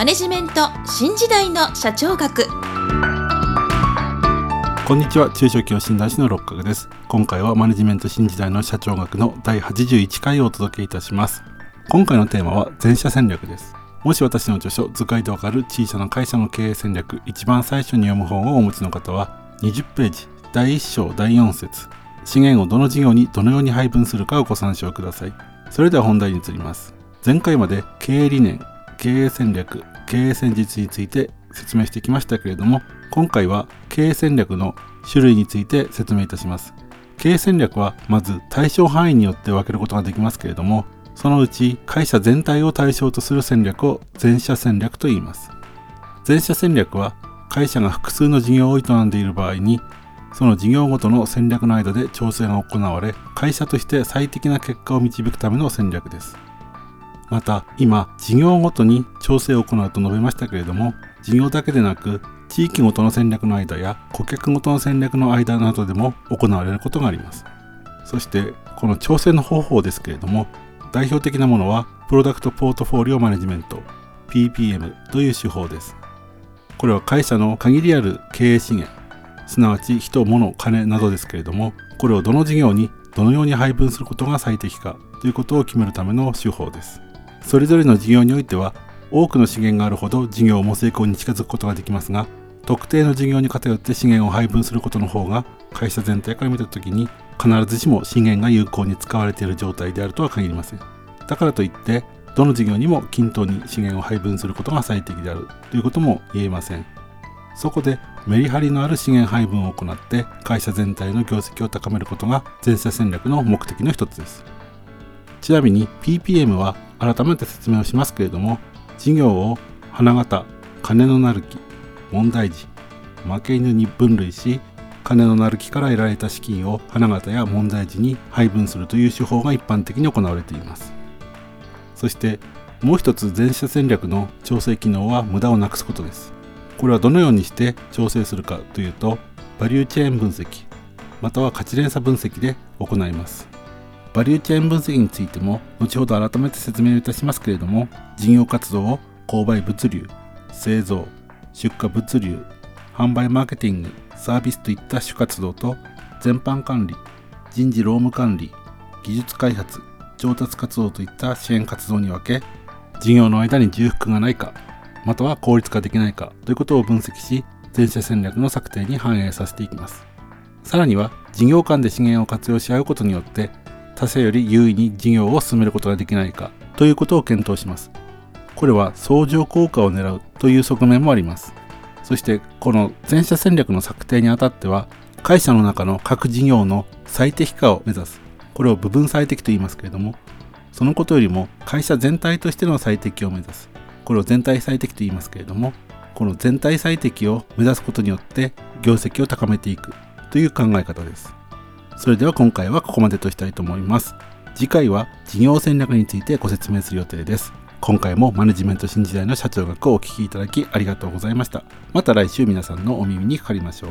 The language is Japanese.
マネジメント新時代の社長学。こんにちは。中小企業診断士の六角です。今回はマネジメント新時代の社長学の第81回をお届けいたします。今回のテーマは全社戦略です。もし私の著書図解でわかる小さな会社の経営戦略一番最初に読む本をお持ちの方は20ページ第1章第4節。資源をどの事業にどのように配分するかをご参照ください。それでは本題に移ります。前回まで経営理念経営戦略経営戦術について説明してきましたけれども今回は経営戦略の種類について説明いたします。経営戦略はまず対象範囲によって分けることができますけれどもそのうち会社全体を対象とする戦略を全社戦略と言います。全社戦略は会社が複数の事業を営んでいる場合にその事業ごとの戦略の間で調整が行われ会社として最適な結果を導くための戦略です。また今事業ごとに調整を行うと述べましたけれども事業だけでなく地域ごとの戦略の間や顧客ごとの戦略の間などでも行われることがあります。そしてこの調整の方法ですけれども代表的なものはプロダクトポートフォーリオマネジメント PPM という手法です。これは会社の限りある経営資源すなわち人物金などですけれどもこれをどの事業にどのように配分することが最適かということを決めるための手法です。それぞれの事業においては多くの資源があるほど事業も成功に近づくことができますが特定の事業に偏って資源を配分することの方が会社全体から見た時に必ずしも資源が有効に使われている状態であるとは限りません。だからといってどの事業にも均等に資源を配分することが最適である。ということも言えません。そこでメリハリのある資源配分を行って会社全体の業績を高めることが全社戦略の目的の一つです。ちなみに PPM は改めて説明をしますけれども事業を花形金のなる木問題児負け犬に分類し金のなる木から得られた資金を花形や問題児に配分するという手法が一般的に行われています。そしてもう一つ全社戦略の調整機能は無駄をなくすことです。これはどのようにして調整するかというとバリューチェーン分析または価値連鎖分析で行います。バリューチェーン分析についても後ほど改めて説明いたしますけれども事業活動を購買物流製造出荷物流販売マーケティングサービスといった主活動と全般管理人事労務管理技術開発調達活動といった支援活動に分け事業の間に重複がないかまたは効率化できないかということを分析し全社戦略の策定に反映させていきます。さらには事業間で資源を活用し合うことによって他社より優位に事業を進めることができないかということを検討します。これは相乗効果を狙うという側面もあります。そしてこの全社戦略の策定にあたっては会社の中の各事業の最適化を目指す。これを部分最適と言いますけれどもそのことよりも会社全体としての最適を目指す。これを全体最適と言いますけれどもこの全体最適を目指すことによって業績を高めていくという考え方です。それでは今回はここまでとしたいと思います。次回は事業戦略についてご説明する予定です。今回もマネジメント新時代の社長学をお聞きいただきありがとうございました。また来週皆さんのお耳にかかりましょう。